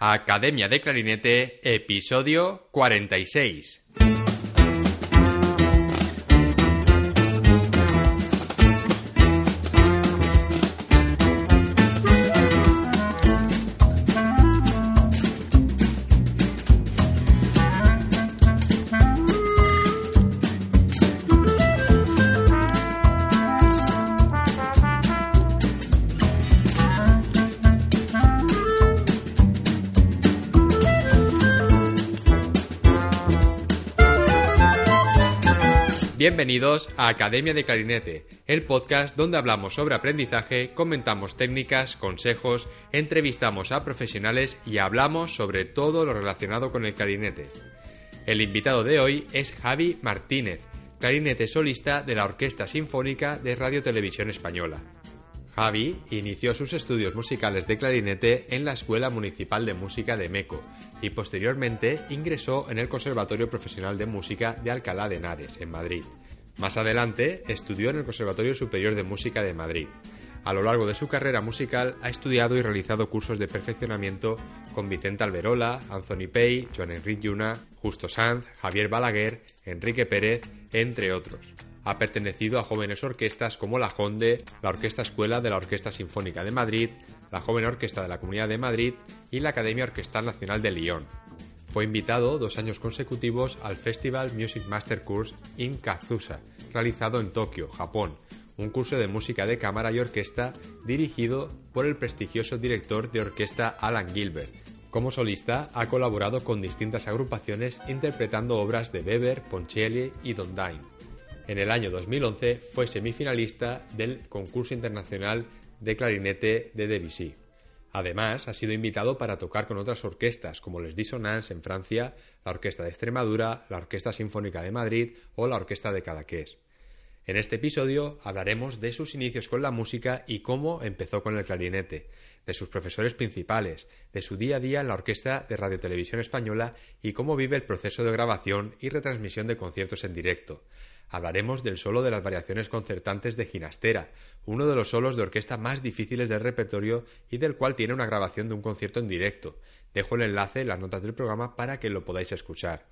Academia de Clarinete, episodio 46. Bienvenidos a Academia de Clarinete, el podcast donde hablamos sobre aprendizaje, comentamos técnicas, consejos, entrevistamos a profesionales y hablamos sobre todo lo relacionado con el clarinete. El invitado de hoy es Javi Martínez, clarinete solista de la Orquesta Sinfónica de Radio Televisión Española. Javi inició sus estudios musicales de clarinete en la Escuela Municipal de Música de Meco y posteriormente ingresó en el Conservatorio Profesional de Música de Alcalá de Henares, en Madrid. Más adelante estudió en el Conservatorio Superior de Música de Madrid. A lo largo de su carrera musical ha estudiado y realizado cursos de perfeccionamiento con Vicente Alberola, Anthony Pay, Joan Enrique Yuna, Justo Sanz, Javier Balaguer, Enrique Pérez, entre otros. Ha pertenecido a jóvenes orquestas como la Jonde, la Orquesta Escuela de la Orquesta Sinfónica de Madrid, la Joven Orquesta de la Comunidad de Madrid y la Academia Orquestal Nacional de Lyon. Fue invitado dos años consecutivos al Festival Music Master Course in Kazusa, realizado en Tokio, Japón, un curso de música de cámara y orquesta dirigido por el prestigioso director de orquesta Alan Gilbert. Como solista ha colaborado con distintas agrupaciones interpretando obras de Weber, Ponchielli y Dondain. En el año 2011 fue semifinalista del concurso internacional de clarinete de Debussy. Además, ha sido invitado para tocar con otras orquestas como Les Dissonance en Francia, la Orquesta de Extremadura, la Orquesta Sinfónica de Madrid o la Orquesta de Cadaqués. En este episodio hablaremos de sus inicios con la música y cómo empezó con el clarinete, de sus profesores principales, de su día a día en la Orquesta de Radio Televisión Española y cómo vive el proceso de grabación y retransmisión de conciertos en directo, hablaremos del solo de las variaciones concertantes de Ginastera, uno de los solos de orquesta más difíciles del repertorio y del cual tiene una grabación de un concierto en directo. Dejo el enlace en las notas del programa para que lo podáis escuchar.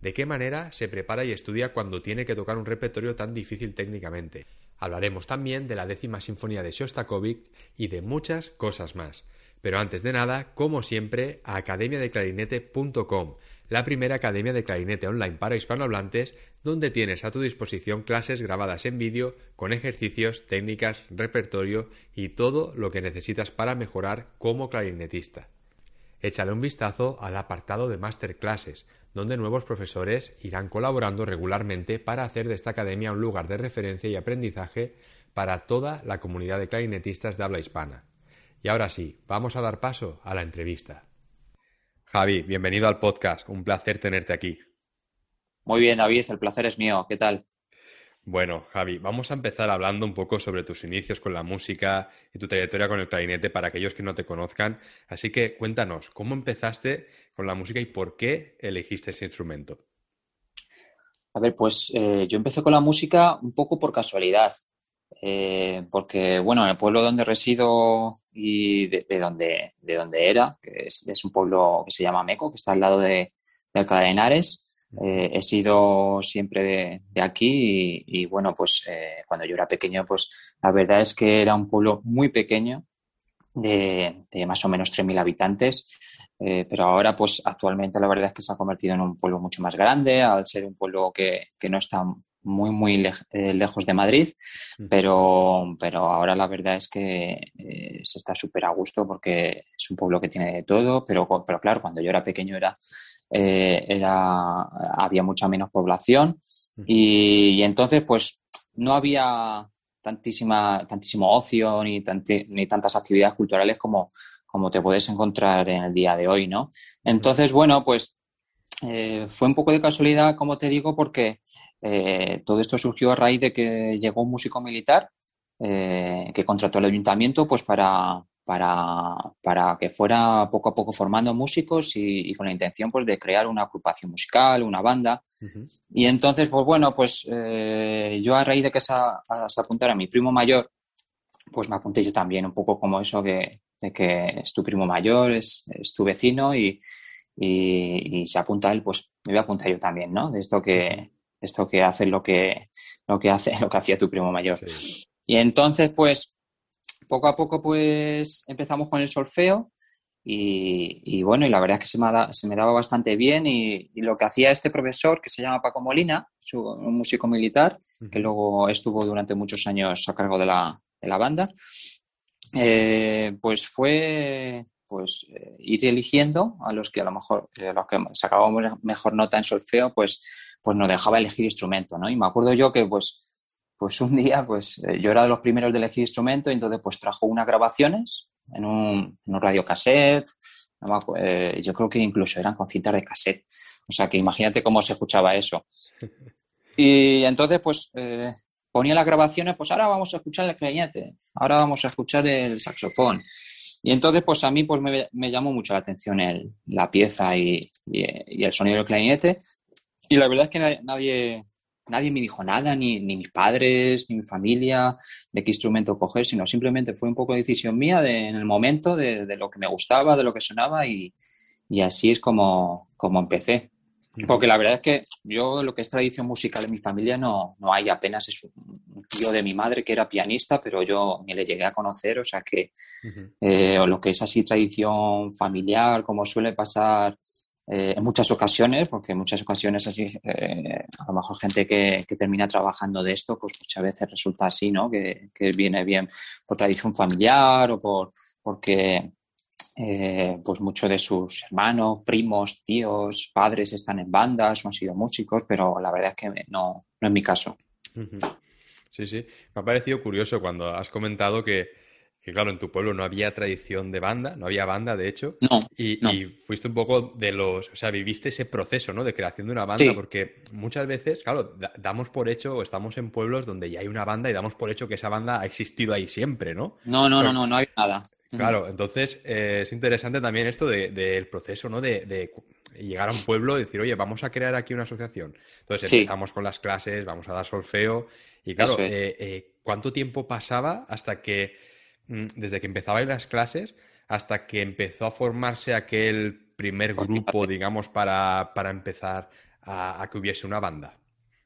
De qué manera se prepara y estudia cuando tiene que tocar un repertorio tan difícil técnicamente. Hablaremos también de la décima sinfonía de Shostakovich y de muchas cosas más. Pero antes de nada, como siempre, a academiadeclarinete.com la primera academia de clarinete online para hispanohablantes, donde tienes a tu disposición clases grabadas en vídeo con ejercicios, técnicas, repertorio y todo lo que necesitas para mejorar como clarinetista. Échale un vistazo al apartado de masterclasses, donde nuevos profesores irán colaborando regularmente para hacer de esta academia un lugar de referencia y aprendizaje para toda la comunidad de clarinetistas de habla hispana. Y ahora sí, vamos a dar paso a la entrevista. Javi, bienvenido al podcast. Un placer tenerte aquí. Muy bien, David, el placer es mío. ¿Qué tal? Bueno, Javi, vamos a empezar hablando un poco sobre tus inicios con la música y tu trayectoria con el clarinete para aquellos que no te conozcan. Así que cuéntanos, ¿cómo empezaste con la música y por qué elegiste ese instrumento? A ver, pues eh, yo empecé con la música un poco por casualidad. Eh, porque, bueno, en el pueblo donde resido y de, donde, de donde era, que es, un pueblo que se llama Meco, que está al lado de, Alcalá de Henares, eh, he sido siempre de, aquí y, bueno, pues eh, cuando yo era pequeño, pues la verdad es que era un pueblo muy pequeño, de, más o menos 3.000 habitantes, pero ahora pues actualmente la verdad es que se ha convertido en un pueblo mucho más grande, al ser un pueblo que, que no está muy, muy eh, lejos de Madrid, pero, pero ahora la verdad es que eh, se está súper a gusto porque es un pueblo que tiene de todo, pero, pero claro, cuando yo era pequeño era, eh, era había mucha menos población y, entonces pues no había tantísima, tantísimo ocio ni, ni tantas actividades culturales como, como te puedes encontrar en el día de hoy, ¿no? Entonces, bueno, pues fue un poco de casualidad, como te digo, porque eh, todo esto surgió a raíz de que llegó un músico militar eh, que contrató al ayuntamiento pues para, para, que fuera poco a poco formando músicos y, con la intención pues de crear una agrupación musical, una banda. Y entonces, pues bueno, pues eh, yo a raíz de que se, se, apuntara mi primo mayor, pues me apunté yo también un poco como eso que, de que es tu primo mayor, es, tu vecino y, y, se apunta él, pues me voy a apuntar yo también, ¿no? De esto que, esto que hace lo que, lo que hace, lo que hacía tu primo mayor. Y entonces, pues, poco a poco, pues, empezamos con el solfeo y, bueno, y la verdad es que se me, se me daba bastante bien y, lo que hacía este profesor, que se llama Paco Molina, un músico militar, que luego estuvo durante muchos años a cargo de la, de la banda, eh, pues fue pues eh, ir eligiendo a los que a lo mejor eh, los que sacábamos mejor nota en solfeo, pues, pues nos dejaba elegir instrumento, ¿no? Y me acuerdo yo que pues, pues un día pues yo era de los primeros de elegir instrumento y entonces pues trajo unas grabaciones en un, en un radio cassette, yo creo que incluso eran con cintas de cassette. O sea que imagínate cómo se escuchaba eso. Y entonces, pues ponía las grabaciones, pues ahora vamos a escuchar el clarinete, ahora vamos a escuchar el saxofón. Y entonces, pues a mí pues me, llamó mucho la atención la pieza y, el sonido del clarinete. Y la verdad es que nadie, nadie me dijo nada, ni, mis padres, ni mi familia, de qué instrumento coger, sino simplemente fue un poco decisión mía de, en el momento de, de, lo que me gustaba, de lo que sonaba y, y así es como, como empecé. Porque la verdad es que yo lo que es tradición musical en mi familia no, no hay apenas es un tío de mi madre que era pianista, pero yo ni le llegué a conocer, o sea que eh, o lo que es así tradición familiar, como suele pasar eh, en muchas ocasiones, porque en muchas ocasiones así, eh, a lo mejor gente que, que, termina trabajando de esto, pues muchas veces resulta así, ¿no? Que, que viene bien por tradición familiar o por porque eh, pues muchos de sus hermanos, primos, tíos, padres están en bandas o han sido músicos, pero la verdad es que no, no es mi caso. Sí, sí. Me ha parecido curioso cuando has comentado que, claro, en tu pueblo no había tradición de banda, no había banda, de hecho. No y, fuiste un poco de los, o sea, viviste ese proceso, ¿no? De creación de una banda, porque muchas veces, claro, damos por hecho, o estamos en pueblos donde ya hay una banda y damos por hecho que esa banda ha existido ahí siempre, ¿no? No, no, no, no, no hay nada. Claro, entonces eh, es interesante también esto del proceso, ¿no? De, llegar a un pueblo y decir, oye, vamos a crear aquí una asociación. Entonces empezamos con las clases, vamos a dar solfeo. Y claro, eh, eh, ¿cuánto tiempo pasaba hasta que, desde que empezabais las clases, hasta que empezó a formarse aquel primer pues grupo, digamos, para, empezar a, a que hubiese una banda?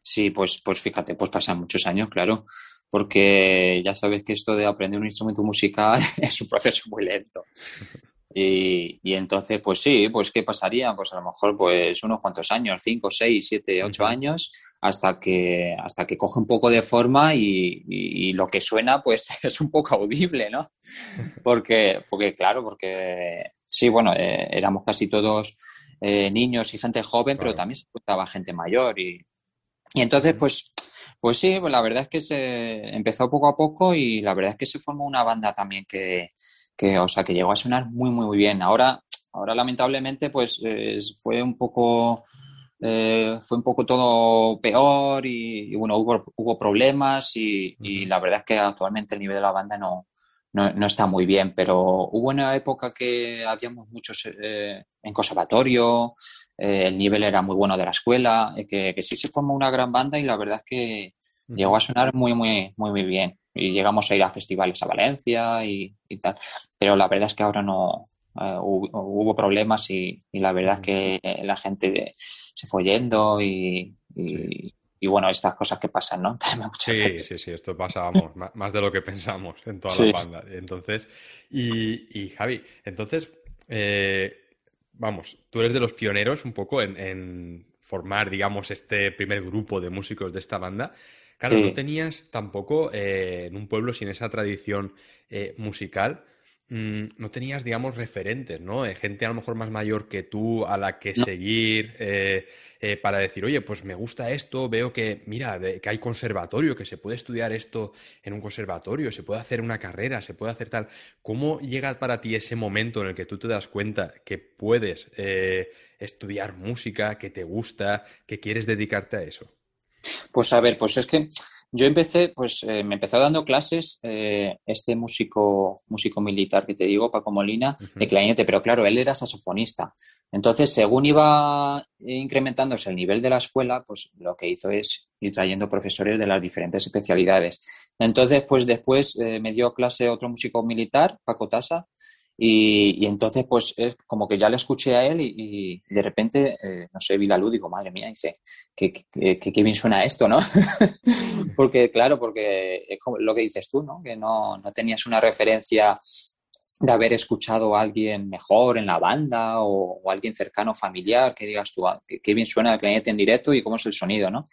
Sí, pues, pues fíjate, pues pasan muchos años, claro, porque ya sabes que esto de aprender un instrumento musical es un proceso muy lento. Y, y, entonces, pues sí, pues ¿qué pasaría? Pues a lo mejor pues unos cuantos años, cinco, seis, siete, ocho años, hasta que, hasta que coge un poco de forma y, y, lo que suena pues es un poco audible, ¿no? Porque, porque claro, porque sí, bueno, eh, éramos casi todos eh, niños y gente joven, pero también se encontraba gente mayor y, y entonces, pues, pues sí, pues la verdad es que se empezó poco a poco y la verdad es que se formó una banda también que, que o sea, que llegó a sonar muy, muy, muy bien. Ahora, ahora lamentablemente, pues fue un poco, eh, fue un poco todo peor y, bueno, hubo, hubo problemas y, y, la verdad es que actualmente el nivel de la banda no, no, no, está muy bien, pero hubo una época que habíamos muchos eh, en conservatorio, eh, el nivel era muy bueno de la escuela, eh, que, que, sí se formó una gran banda y la verdad es que llegó a sonar muy, muy, muy, muy bien. Y llegamos a ir a festivales a Valencia y, tal, pero la verdad es que ahora no hubo, problemas y, la verdad es que la gente se fue yendo y, y bueno, estas cosas que pasan, ¿no? sí, sí, sí, esto pasa, más de lo que pensamos en toda la banda. Entonces, y, Javi, entonces, eh, vamos, tú eres de los pioneros un poco en, formar, digamos, este primer grupo de músicos de esta banda. Claro, no tenías tampoco eh, en un pueblo sin esa tradición eh, musical, mm, no tenías, digamos, referentes, ¿no? gente a lo mejor más mayor que tú a la que seguir. Eh, para decir, oye, pues me gusta esto, veo que, mira, que hay conservatorio, que se puede estudiar esto en un conservatorio, se puede hacer una carrera, se puede hacer tal. ¿Cómo llega para ti ese momento en el que tú te das cuenta que puedes eh, estudiar música, que te gusta, que quieres dedicarte a eso? Pues a ver, pues es que yo empecé, pues eh, me empezó dando clases eh, este músico, músico militar que te digo, Paco Molina, de clarinete, pero claro, él era saxofonista. Entonces, según iba incrementándose el nivel de la escuela, pues lo que hizo es ir trayendo profesores de las diferentes especialidades. Entonces, pues después eh, me dio clase otro músico militar, Paco Tasa, Y, entonces, pues, es como que ya le escuché a él y, de repente, eh, no sé, vi la luz y digo, madre mía, dice, qué, qué, bien suena esto, ¿no? porque, claro, porque es como lo que dices tú, ¿no? Que no, no tenías una referencia de haber escuchado a alguien mejor en la banda o, alguien cercano, familiar, que digas tú, ah, qué, bien suena el clarinete en directo y cómo es el sonido, ¿no?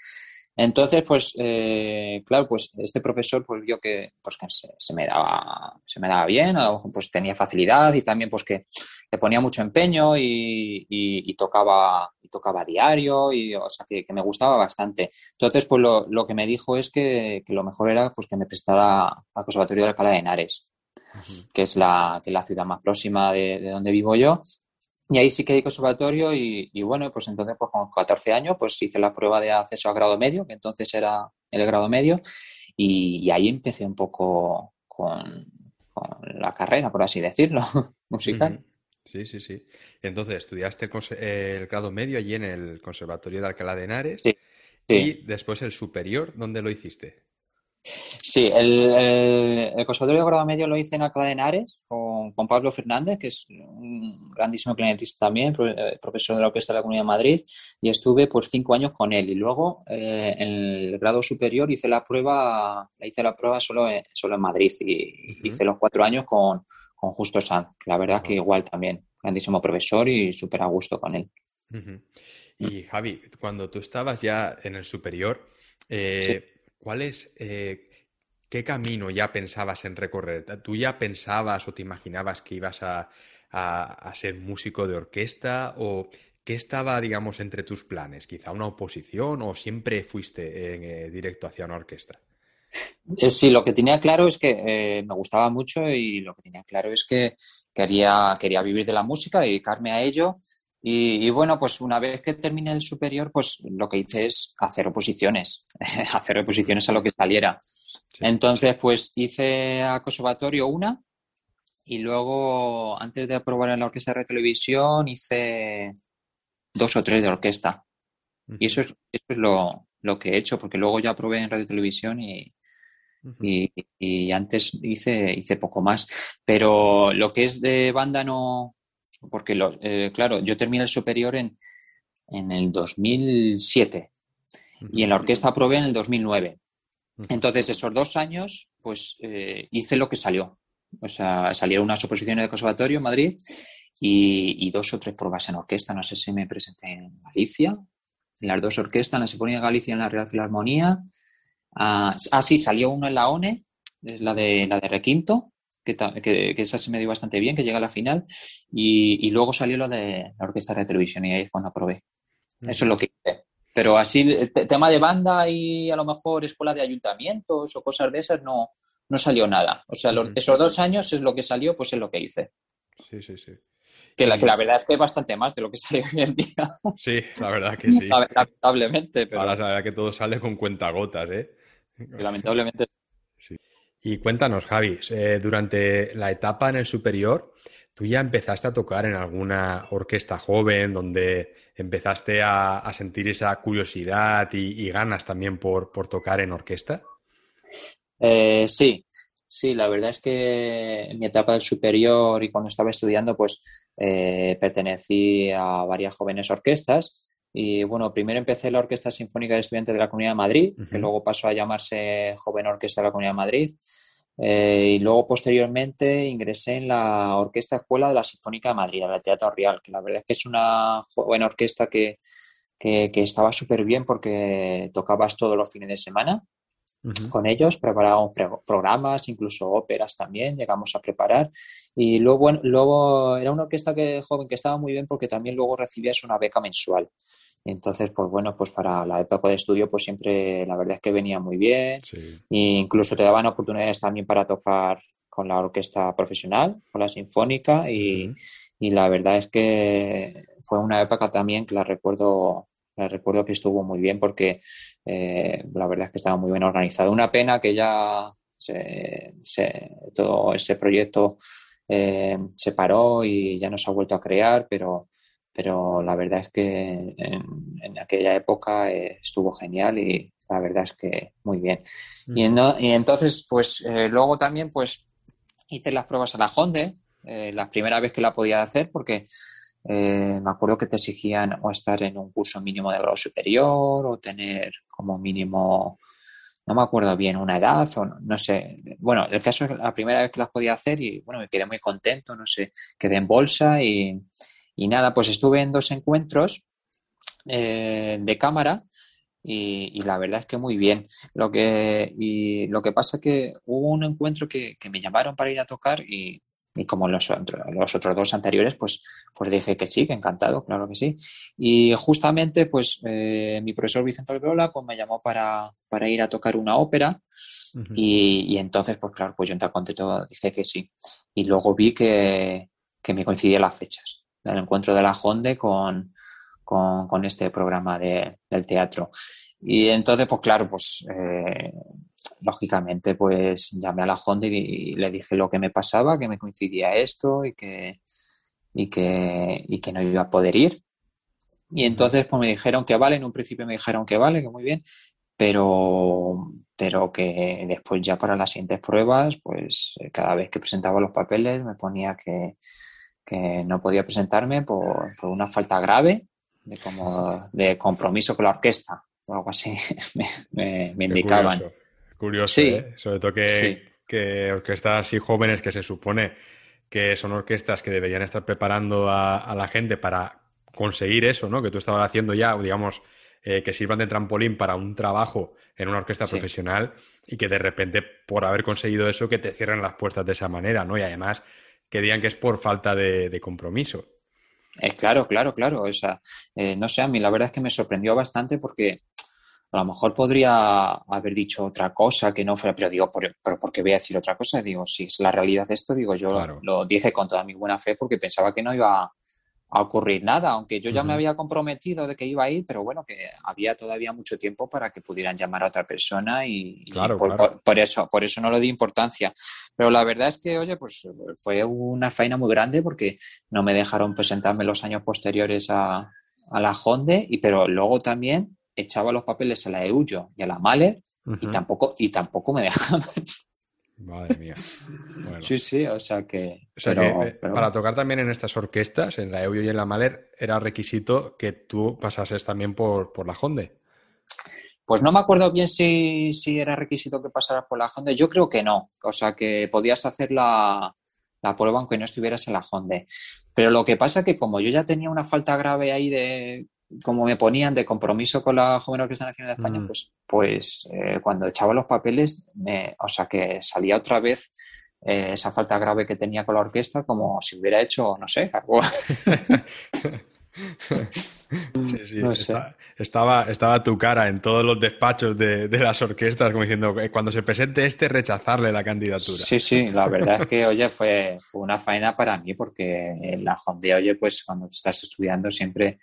Entonces, pues, eh, claro, pues este profesor pues vio que, pues, que se, me daba, se me daba bien, pues tenía facilidad y también pues que le ponía mucho empeño y, tocaba y tocaba a diario y o sea que, me gustaba bastante. Entonces, pues lo, lo que me dijo es que, lo mejor era pues que me prestara al Conservatorio de Alcalá de Henares, que es la, que la ciudad más próxima de, de donde vivo yo y ahí sí que hay conservatorio y, bueno, pues entonces pues con 14 años pues hice la prueba de acceso a grado medio, que entonces era el grado medio, y, ahí empecé un poco con, la carrera, por así decirlo, musical. Sí, sí, sí. Entonces, estudiaste el, grado medio allí en el Conservatorio de Alcalá de Henares sí, y después el superior, ¿dónde lo hiciste? Sí, el, el, Conservatorio de Grado Medio lo hice en Alcalá de Henares con, Pablo Fernández, que es un grandísimo clarinetista también, eh, profesor de la Orquesta de la Comunidad de Madrid, y estuve por cinco años con él. Y luego eh, en el grado superior hice la prueba, hice la prueba solo en, solo en Madrid y hice los cuatro años con, con Justo Sanz. La verdad que igual también, grandísimo profesor y súper a gusto con él. Y Javi, cuando tú estabas ya en el superior, eh, ¿cuál es, eh, qué camino ya pensabas en recorrer? ¿Tú ya pensabas o te imaginabas que ibas a, ser músico de orquesta o qué estaba, digamos, entre tus planes? ¿Quizá una oposición o siempre fuiste en, eh, directo hacia una orquesta? Eh, sí, lo que tenía claro es que me gustaba mucho y lo que tenía claro es que quería, quería vivir de la música, dedicarme a ello y, bueno, pues una vez que terminé el superior, pues lo que hice es hacer oposiciones, hacer oposiciones a lo que saliera. Entonces, pues hice a conservatorio una y luego, antes de aprobar en la orquesta de televisión, hice dos o tres de orquesta. Y eso es, eso es lo, lo, que he hecho, porque luego ya probé en radio televisión y, y, y, antes hice, hice poco más. Pero lo que es de banda no, porque, eh, claro, yo terminé el superior en, en el 2007 y en la orquesta probé en el 2009. Entonces, esos dos años, pues eh, hice lo que salió. O sea, salieron unas oposiciones de conservatorio en Madrid y, dos o tres pruebas en orquesta. No sé si me presenté en Galicia, en las dos orquestas, en la Sinfonía de Galicia y en la Real Filarmonía. ah, ah sí, salió uno en la ONE, es la de, la de Requinto que, esa se me dio bastante bien, que llega a la final, y, luego salió lo de la orquesta de televisión y ahí es cuando aprobé. Eso es lo que hice. Pero así, el tema de banda y a lo mejor escuela de ayuntamientos o cosas de esas, no, no salió nada. O sea, esos dos años es lo que salió, pues es lo que hice. Sí, sí, sí. Que la, que la verdad es que es bastante más de lo que salió hoy en día. Sí, la verdad que sí. Lamentablemente. Pero... Ahora la verdad que todo sale con cuentagotas, ¿eh? Lamentablemente y cuéntanos, Javi, eh, durante la etapa en el superior, ¿tú ya empezaste a tocar en alguna orquesta joven donde empezaste a, sentir esa curiosidad y, ganas también por, tocar en orquesta? Eh, sí, sí, la verdad es que en mi etapa del superior y cuando estaba estudiando, pues eh, pertenecí a varias jóvenes orquestas. Y bueno, primero empecé la Orquesta Sinfónica de Estudiantes de la Comunidad de Madrid, que luego pasó a llamarse Joven Orquesta de la Comunidad de Madrid. Eh, y luego posteriormente ingresé en la Orquesta Escuela de la Sinfónica de Madrid, la Teatro Real, que la verdad es que es una buena orquesta que, que, estaba súper bien porque tocabas todos los fines de semana con ellos, preparábamos programas, incluso óperas también, llegamos a preparar. Y luego, luego era una orquesta que, joven que estaba muy bien porque también luego recibías una beca mensual. Entonces, pues bueno, pues para la época de estudio, pues siempre la verdad es que venía muy bien. E incluso te daban oportunidades también para tocar con la orquesta profesional, con la sinfónica, y, la verdad es que fue una época también que la recuerdo, la recuerdo que estuvo muy bien porque eh, la verdad es que estaba muy bien organizado. Una pena que ya se, todo ese proyecto eh, se paró y ya no se ha vuelto a crear, pero pero la verdad es que en, aquella época eh, estuvo genial y la verdad es que muy bien. Y, y, entonces, pues eh, luego también pues hice las pruebas a la Honde eh, la primera vez que la podía hacer, porque eh, me acuerdo que te exigían o estar en un curso mínimo de grado superior o tener como mínimo, no me acuerdo bien, una edad o no, sé. Bueno, el caso es la primera vez que las podía hacer y bueno, me quedé muy contento, no sé, quedé en bolsa y, nada, pues estuve en dos encuentros eh, de cámara. Y, la verdad es que muy bien. Lo que, y lo que pasa es que hubo un encuentro que, que me llamaron para ir a tocar y y como los, los otros dos anteriores, pues, pues dije que sí, que encantado, claro que sí. Y justamente, pues eh, mi profesor Vicente Alberola pues, me llamó para, para ir a tocar una ópera y, entonces, pues claro, pues yo en contento dije que sí. Y luego vi que, que me coincidían las fechas del encuentro de la Honde con, con, con este programa de, del teatro. Y entonces, pues claro, pues eh, lógicamente, pues llamé a la Honda y, le dije lo que me pasaba, que me coincidía esto y que, y que, y que no iba a poder ir. Y entonces, pues me dijeron que vale, en un principio me dijeron que vale, que muy bien, pero, pero que después ya para las siguientes pruebas, pues cada vez que presentaba los papeles me ponía que, que no podía presentarme por, por, una falta grave de, como, de compromiso con la orquesta o algo así me, me, indicaban. Curioso, ¿eh? Sobre todo que, orquestas así jóvenes que se supone que son orquestas que deberían estar preparando a, la gente para conseguir eso, ¿no? Que tú estabas haciendo ya, digamos, eh, que sirvan de trampolín para un trabajo en una orquesta profesional y que de repente, por haber conseguido eso, que te cierren las puertas de esa manera, ¿no? Y además que digan que es por falta de, compromiso. Eh, claro, claro, claro. O sea, no sé, a mí la verdad es que me sorprendió bastante porque a lo mejor podría haber dicho otra cosa que no fuera, pero digo, por, pero ¿por qué voy a decir otra cosa? Digo, si es la realidad de esto, digo, yo lo dije con toda mi buena fe porque pensaba que no iba a ocurrir nada, aunque yo ya me había comprometido de que iba a ir, pero bueno, que había todavía mucho tiempo para que pudieran llamar a otra persona y, por, eso, por eso no le di importancia. Pero la verdad es que, oye, pues fue una faena muy grande porque no me dejaron presentarme los años posteriores a, a la Honde, y, pero luego también echaba los papeles a la EUYO y a la Mahler y, tampoco, y tampoco me dejaban. Madre mía. Sí, sí, o sea que. Eh, para tocar también en estas orquestas, en la EUYO y en la Mahler, era requisito que tú pasases también por, por la Honde. Pues no me acuerdo bien si, era requisito que pasaras por la Honde. Yo creo que no. O sea que podías hacer la, la prueba aunque no estuvieras en la Honde. Pero lo que pasa es que como yo ya tenía una falta grave ahí de como me ponían de compromiso con la Joven Orquesta Nacional de España, mm. pues, pues eh, cuando echaba los papeles, me, o sea que salía otra vez eh, esa falta grave que tenía con la orquesta, como si hubiera hecho, no sé, algo. Sí, sí, estaba, estaba tu cara en todos los despachos de, las orquestas, como diciendo, eh, cuando se presente este, rechazarle la candidatura. Sí, sí, la verdad es que, oye, fue, fue una faena para mí, porque en la Honda, oye, pues cuando estás estudiando siempre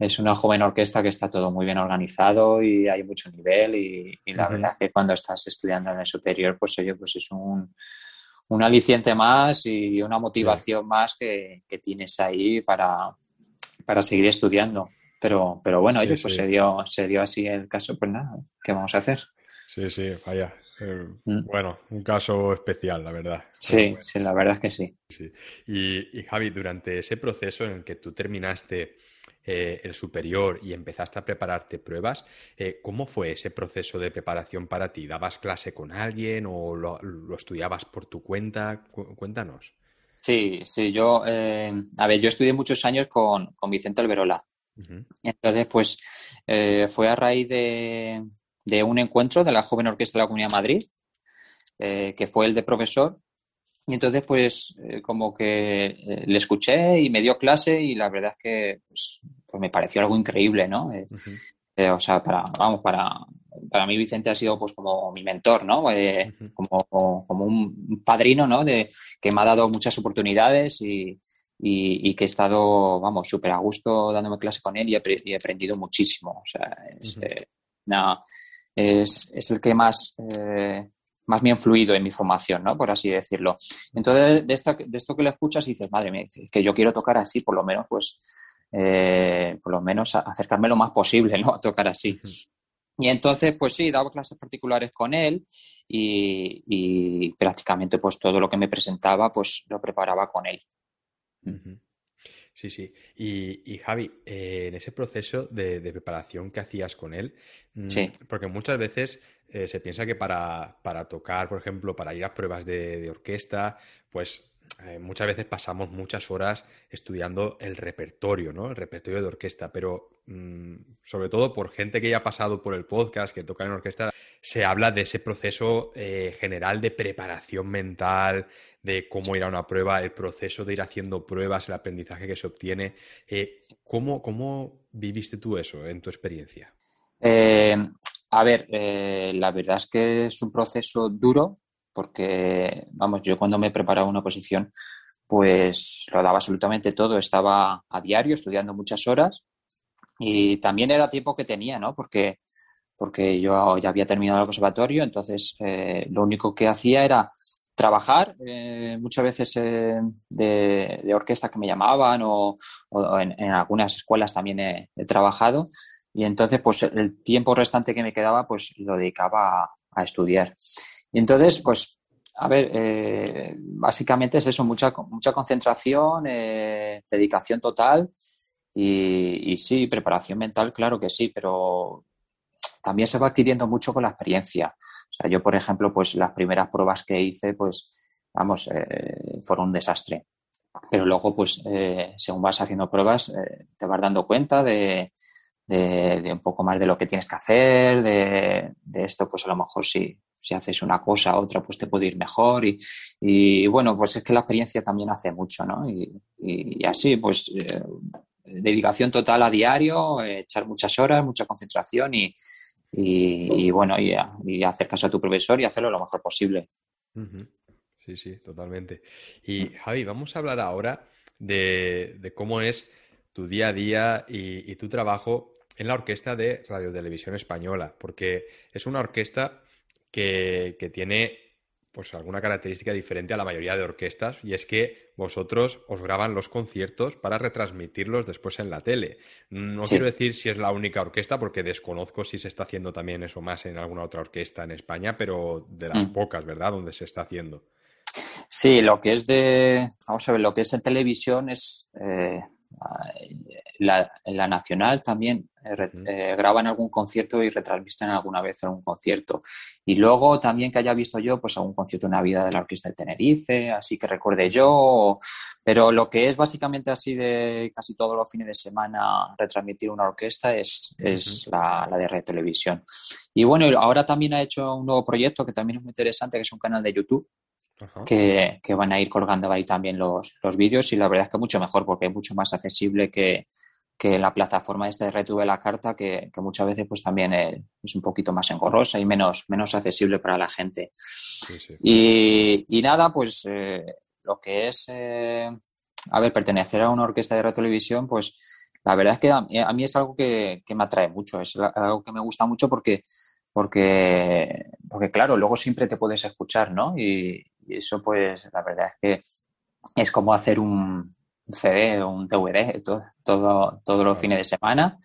es una joven orquesta que está todo muy bien organizado y hay mucho nivel y, la verdad que cuando estás estudiando en el superior, pues oye, pues es un, un aliciente más y una motivación más que, tienes ahí para, para seguir estudiando. Pero, pero bueno, oye, pues se dio, se dio así el caso, pues nada, ¿qué vamos a hacer? Sí, sí, vaya. Eh, mm. Bueno, un caso especial, la verdad. Sí, sí, la verdad es que sí. sí. Y, y, Javi, durante ese proceso en el que tú terminaste eh, el superior y empezaste a prepararte pruebas, eh, ¿cómo fue ese proceso de preparación para ti? ¿Dabas clase con alguien o lo, estudiabas por tu cuenta? cuéntanos. Sí, sí, yo, eh, a ver, yo estudié muchos años con, Vicente Alberola. Entonces, pues fue a raíz de, de, un encuentro de la Joven Orquesta de la Comunidad de Madrid, que fue el de profesor, y entonces, pues, eh, como que eh, le escuché y me dio clase y la verdad es que pues, pues me pareció algo increíble, ¿no? Eh, o sea, para, vamos, para, para mí Vicente ha sido pues como mi mentor, ¿no? como, como un padrino, ¿no? De, que me ha dado muchas oportunidades y, y, que he estado, vamos, súper a gusto dándome clase con él y he, aprendido muchísimo. O sea, es, es, es, el que más más bien fluido en mi formación, ¿no? Por así decirlo. Entonces, de, esta, de esto que le escuchas, dices, madre mía, es que yo quiero tocar así, por lo menos, pues, eh, por lo menos acercarme lo más posible, ¿no? A tocar así. Y entonces, pues sí, daba clases particulares con él y, prácticamente pues todo lo que me presentaba pues lo preparaba con él. Sí, sí. Y, Javi, eh, en ese proceso de, preparación que hacías con él, mm, porque muchas veces eh, se piensa que para, tocar, por ejemplo, para ir a pruebas de, orquesta, pues eh, muchas veces pasamos muchas horas estudiando el repertorio, ¿no? El repertorio de orquesta, pero mm, sobre todo por gente que ya ha pasado por el podcast, que toca en orquesta, se habla de ese proceso eh, general de preparación mental, de cómo ir a una prueba, el proceso de ir haciendo pruebas, el aprendizaje que se obtiene. ¿cómo, ¿Cómo viviste tú eso en tu experiencia? A ver, eh, la verdad es que es un proceso duro porque, vamos, yo cuando me preparaba una posición, pues lo daba absolutamente todo. Estaba a diario estudiando muchas horas y también era tiempo que tenía, ¿no? Porque, porque yo ya había terminado el conservatorio, entonces eh, lo único que hacía era trabajar, eh, muchas veces de, orquesta que me llamaban o, en, algunas escuelas también he trabajado y entonces, pues el tiempo restante que me quedaba, pues lo dedicaba a, estudiar. Y entonces, pues, a ver, eh, básicamente es eso, mucha, mucha concentración, eh, dedicación total y, sí, preparación mental, claro que sí, pero también se va adquiriendo mucho con la experiencia. O sea, yo, por ejemplo, pues las primeras pruebas que hice, pues, vamos, eh, fueron un desastre. Pero luego, pues, según vas haciendo pruebas, te vas dando cuenta de, de, un poco más de lo que tienes que hacer, de, esto, pues a lo mejor si, si haces una cosa, otra, pues te puede ir mejor. Y, bueno, pues es que la experiencia también hace mucho, ¿no? Y, así, pues eh, dedicación total a diario, echar muchas horas, mucha concentración y, bueno, y, hacer caso a tu profesor y hacerlo lo mejor posible. Sí, sí, totalmente. Y Javi, vamos a hablar ahora de, cómo es tu día a día y, y tu trabajo en la orquesta de Radio Televisión Española, porque es una orquesta que, tiene pues alguna característica diferente a la mayoría de orquestas y es que vosotros os graban los conciertos para retransmitirlos después en la tele. No quiero decir si es la única orquesta porque desconozco si se está haciendo también eso más en alguna otra orquesta en España, pero de las mm. pocas, ¿verdad? Donde se está haciendo. Sí, lo que es de, vamos a ver, lo que es en televisión es eh, la, la, nacional también eh, eh, graban algún concierto y retransmiten alguna vez algún concierto. Y luego también que haya visto yo, pues algún concierto en Navidad de la Orquesta de Tenerife, así que recuerde yo. Pero lo que es básicamente así de casi todos los fines de semana retransmitir una orquesta es, es la, la, de Red Televisión. Y bueno, ahora también ha hecho un nuevo proyecto que también es muy interesante, que es un canal de YouTube que, van a ir colgando ahí también los, los vídeos y la verdad es que mucho mejor porque es mucho más accesible que, la plataforma esta de Retuve la Carta, que, muchas veces pues también es un poquito más engorrosa y menos, menos accesible para la gente. Y, nada, pues eh, lo que es, eh, a ver, pertenecer a una orquesta de radio televisión, pues la verdad es que a, mí es algo que, que, me atrae mucho, es algo que me gusta mucho porque, porque, porque claro, luego siempre te puedes escuchar, ¿no? Y, y eso, pues, la verdad es que es como hacer un CD o un DVD todo, todos los fines de semana.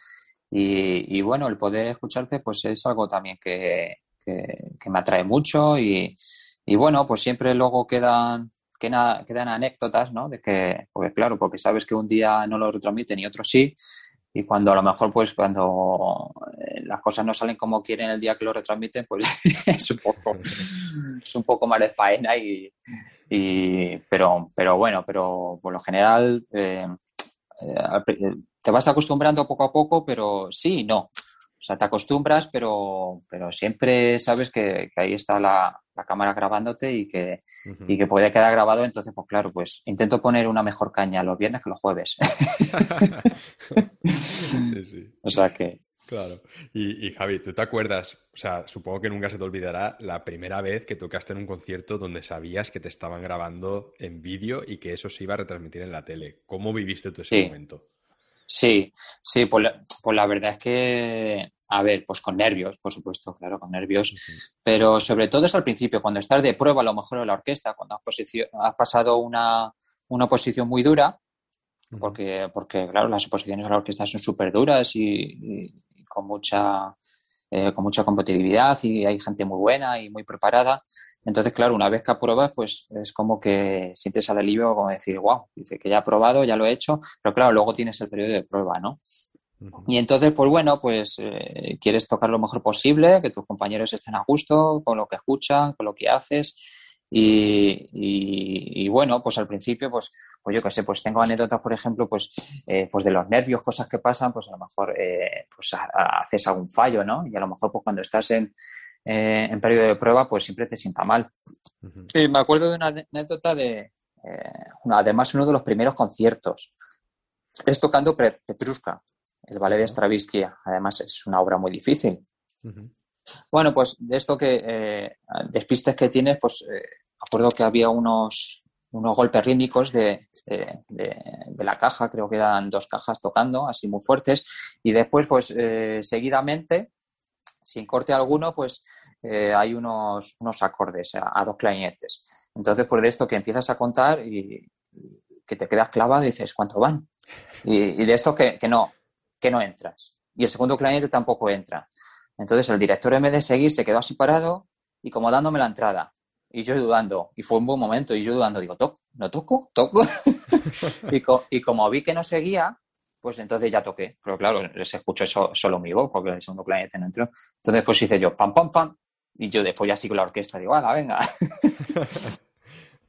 Y, bueno, el poder escucharte, pues es algo también que, me atrae mucho. Y, bueno, pues siempre luego quedan, quedan, quedan anécdotas, ¿no? De que, porque claro, porque sabes que un día no lo retransmiten y otro sí y cuando a lo mejor pues cuando eh, las cosas no salen como quieren el día que lo retransmiten pues es un poco es un poco más de faena y, pero pero bueno pero por lo general eh, eh, te vas acostumbrando poco a poco pero sí y no o sea, te acostumbras, pero, pero siempre sabes que, ahí está la, cámara grabándote y que, y que puede quedar grabado. Entonces, pues claro, pues intento poner una mejor caña los viernes que los jueves. sí, sí. O sea que... Claro. Y, Javi, ¿tú te acuerdas? O sea, supongo que nunca se te olvidará la primera vez que tocaste en un concierto donde sabías que te estaban grabando en vídeo y que eso se iba a retransmitir en la tele. ¿Cómo viviste tú ese momento? Sí, sí, pues la, pues la, verdad es que a ver, pues con nervios, por supuesto, claro, con nervios, pero sobre todo es al principio, cuando estás de prueba a lo mejor en la orquesta, cuando has, pasado una, una oposición muy dura, porque, porque claro, las oposiciones a la orquesta son súper duras y, con mucha eh, con mucha competitividad y hay gente muy buena y muy preparada. Entonces, claro, una vez que apruebas, pues es como que sientes al alivio como decir, wow, dice que ya he aprobado, ya lo he hecho, pero claro, luego tienes el periodo de prueba, ¿no? Y entonces, pues bueno, pues eh, quieres tocar lo mejor posible, que tus compañeros estén a gusto con lo que escuchan, con lo que haces. Y, bueno, pues al principio, pues, pues yo qué sé, pues tengo anécdotas, por ejemplo, pues, eh, pues de los nervios, cosas que pasan, pues a lo mejor eh, pues haces algún fallo, ¿no? Y a lo mejor pues cuando estás en, eh, en periodo de prueba, pues siempre te sienta mal. y me acuerdo de una anécdota de, además, uno de los primeros conciertos. Es tocando Petrushka, el ballet de Stravinsky. Además, es una obra muy difícil. Bueno, pues de esto que eh, despistes que tienes, pues eh, acuerdo que había unos, unos golpes rítmicos de, la caja, creo que eran dos cajas tocando, así muy fuertes, y después, pues eh, seguidamente, sin corte alguno, pues hay unos, unos acordes a, dos clarinetes. Entonces, pues de esto que empiezas a contar y, que te quedas clavado y dices, ¿cuánto van? Y, de esto que, que, no, que no entras. Y el segundo clarinete tampoco entra. Entonces el director en vez de seguir se quedó así parado y como dándome la entrada. Y yo dudando. Y fue un buen momento. Y yo dudando, digo, ¿toco? ¿No toco? ¿Toco? y, como vi que no seguía, pues entonces ya toqué. Pero claro, se escuchó solo mi voz porque el segundo planeta no entró. Entonces pues hice yo, pam, pam, pam. Y yo después ya sigo la orquesta. Digo, hala, venga.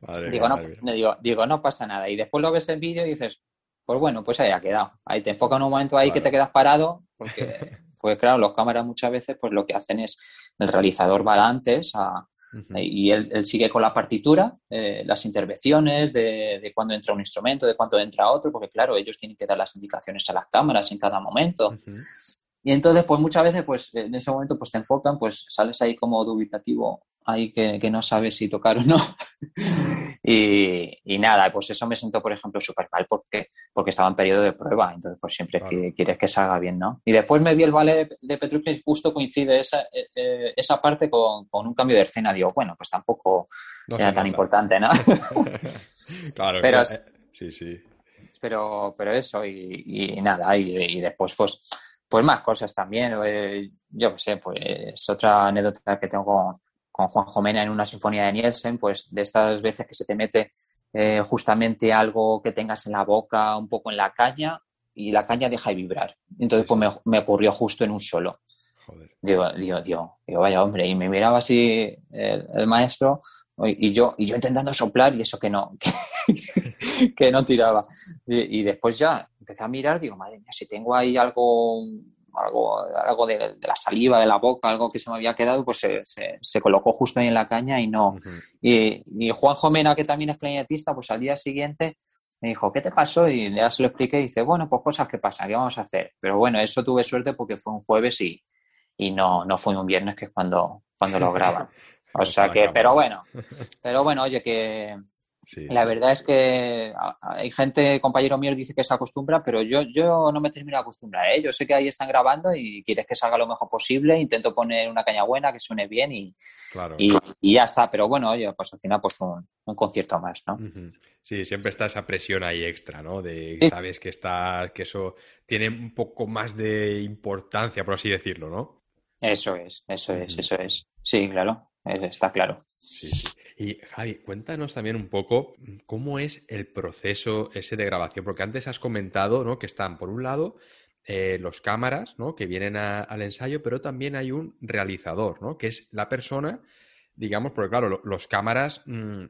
digo, no, digo, digo, no pasa nada. Y después lo ves en vídeo y dices, pues bueno, pues ahí ha quedado. Ahí te enfoca en un momento ahí que te quedas parado porque Pues claro, los cámaras muchas veces pues lo que hacen es el realizador va antes y él, sigue con la partitura, eh, las intervenciones de, de cuándo entra un instrumento, de cuándo entra otro, porque claro, ellos tienen que dar las indicaciones a las cámaras en cada momento. Y entonces, pues muchas veces, pues en ese momento, pues te enfocan, pues sales ahí como dubitativo ahí que, no sabes si tocar o no. Y, nada, pues eso me siento, por ejemplo, súper mal porque, porque estaba en periodo de prueba, entonces pues siempre quieres que salga bien, ¿no? Y después me vi el ballet de Petrucci y justo coincide esa, eh, eh, esa parte con, un cambio de escena. Digo, bueno, pues tampoco era tan importante, ¿no? claro, pero, sí, sí. Pero, pero eso, y, nada, y, después pues pues más cosas también. Eh, yo qué sé, pues otra anécdota que tengo con, Juan Jomena en una sinfonía de Nielsen, pues de estas veces que se te mete eh, justamente algo que tengas en la boca, un poco en la caña, y la caña deja de vibrar. Entonces, pues me, ocurrió justo en un solo. Digo, digo, digo, digo, vaya hombre, y me miraba así el, maestro y yo, y yo intentando soplar y eso que no, que, no tiraba. Y, y, después ya empecé a mirar, digo, madre mía, si tengo ahí algo, algo, algo de, la saliva, de la boca, algo que se me había quedado, pues se, se, colocó justo ahí en la caña y no. y, y, Juan Jomena, que también es clarinetista, pues al día siguiente me dijo, ¿qué te pasó? Y ya se lo expliqué y dice, bueno, pues cosas que pasan, ¿qué vamos a hacer? Pero bueno, eso tuve suerte porque fue un jueves y, y no, no fue un viernes, que es cuando, cuando lo graban. O sea que, pero bueno, pero bueno, oye, que, la verdad es que hay gente, compañero mío, dice que se acostumbra, pero yo, yo no me termino de acostumbrar. ¿eh? Yo sé que ahí están grabando y quieres que salga lo mejor posible. Intento poner una caña buena, que suene bien y, y, ya está. Pero bueno, oye, pues al final, pues un, concierto más, ¿no? Sí, siempre está esa presión ahí extra, ¿no? De sabes que está, que eso tiene un poco más de importancia, por así decirlo, ¿no? Eso es, eso es, eso es. Sí, claro, está claro. Sí, sí. Y Javi, cuéntanos también un poco cómo es el proceso ese de grabación, porque antes has comentado ¿no? que están, por un lado, eh, los cámaras ¿no? que vienen al ensayo, pero también hay un realizador, ¿no? que es la persona, digamos, porque claro, los cámaras... Mm,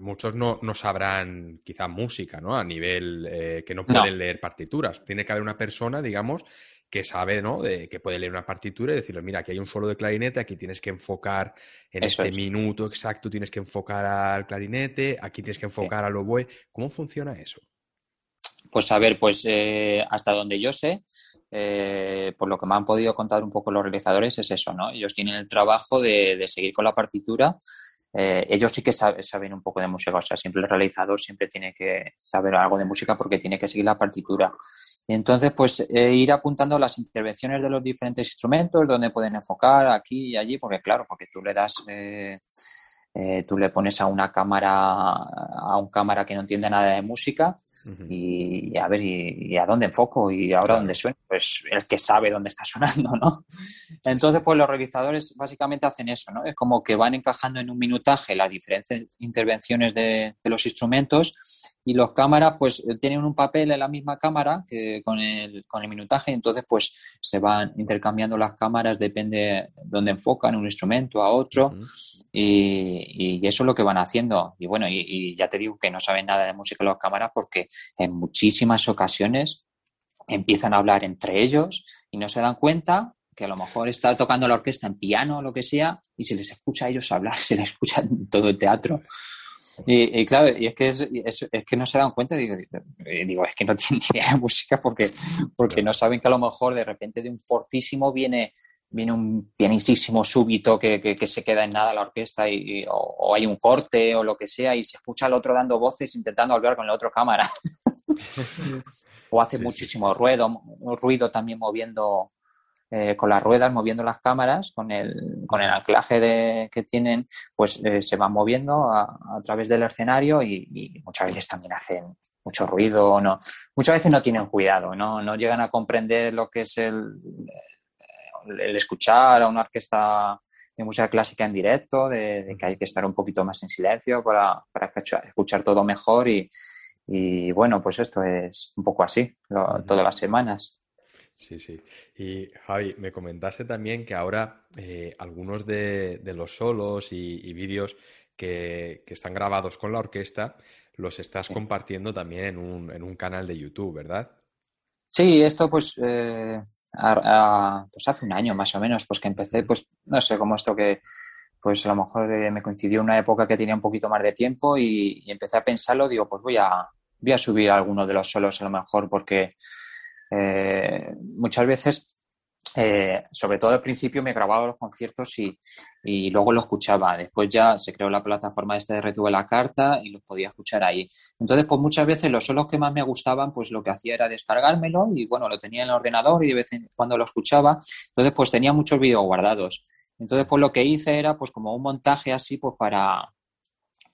muchos no, sabrán quizá música, ¿no? A nivel eh, que no pueden leer partituras. Tiene que haber una persona, digamos, que sabe, ¿no? De, que puede leer una partitura y decirle, mira, aquí hay un solo de clarinete, aquí tienes que enfocar en este minuto exacto, tienes que enfocar al clarinete, aquí tienes que enfocar al oboe. ¿Cómo funciona eso? Pues a ver, pues eh, hasta donde yo sé, eh, por lo que me han podido contar un poco los realizadores, es eso, ¿no? Ellos tienen el trabajo de, de seguir con la partitura eh, ellos sí que saben un poco de música, o sea, siempre el realizador siempre tiene que saber algo de música porque tiene que seguir la partitura. Entonces, pues eh, ir apuntando las intervenciones de los diferentes instrumentos, donde pueden enfocar aquí y allí, porque claro, porque tú le das, eh, eh, tú le pones a una cámara, a un cámara que no entiende nada de música y, a ver, y, a dónde enfoco y ahora dónde suena, pues el que sabe dónde está sonando, ¿no? Entonces, pues los realizadores básicamente hacen eso, ¿no? Es como que van encajando en un minutaje las diferentes intervenciones de, los instrumentos y los cámaras, pues tienen un papel en la misma cámara que con el, con el minutaje, entonces, pues se van intercambiando las cámaras, depende dónde enfocan un instrumento a otro y, eso es lo que van haciendo. Y bueno, y, ya te digo que no saben nada de música las cámaras porque en muchísimas ocasiones empiezan a hablar entre ellos y no se dan cuenta que a lo mejor está tocando la orquesta en piano o lo que sea y se les escucha a ellos hablar, se les escucha en todo el teatro. Y, claro, y es que, es, que no se dan cuenta, digo, digo, es que no tienen idea de música porque, porque no saben que a lo mejor de repente de un fortísimo viene viene un pianísimo súbito que, que, se queda en nada la orquesta y, o, hay un corte o lo que sea y se escucha al otro dando voces intentando hablar con la otra cámara. o hace muchísimo ruido, ruido también moviendo eh, con las ruedas, moviendo las cámaras, con el, con el anclaje de, que tienen, pues eh, se van moviendo a, a, través del escenario y, y, muchas veces también hacen mucho ruido, no, muchas veces no tienen cuidado, no, no llegan a comprender lo que es el, el escuchar a una orquesta de música clásica en directo, de, que hay que estar un poquito más en silencio para, escuchar, todo mejor y, bueno, pues esto es un poco así, todas las semanas. Sí, sí. Y Javi, me comentaste también que ahora eh, algunos de, los solos y, vídeos que, están grabados con la orquesta los estás compartiendo también en un, en un canal de YouTube, ¿verdad? Sí, esto pues eh, pues hace un año más o menos, pues que empecé, pues no sé, cómo esto que, pues a lo mejor eh, me coincidió una época que tenía un poquito más de tiempo y, empecé a pensarlo, digo, pues voy a, voy a subir alguno de los solos a lo mejor porque eh, muchas veces eh, sobre todo al principio me grababa los conciertos y, luego lo escuchaba. Después ya se creó la plataforma esta de Retuve la Carta y los podía escuchar ahí. Entonces, pues muchas veces los solos que más me gustaban, pues lo que hacía era descargármelo y bueno, lo tenía en el ordenador y de vez en cuando lo escuchaba. Entonces, pues tenía muchos vídeos guardados. Entonces, pues lo que hice era pues como un montaje así, pues para,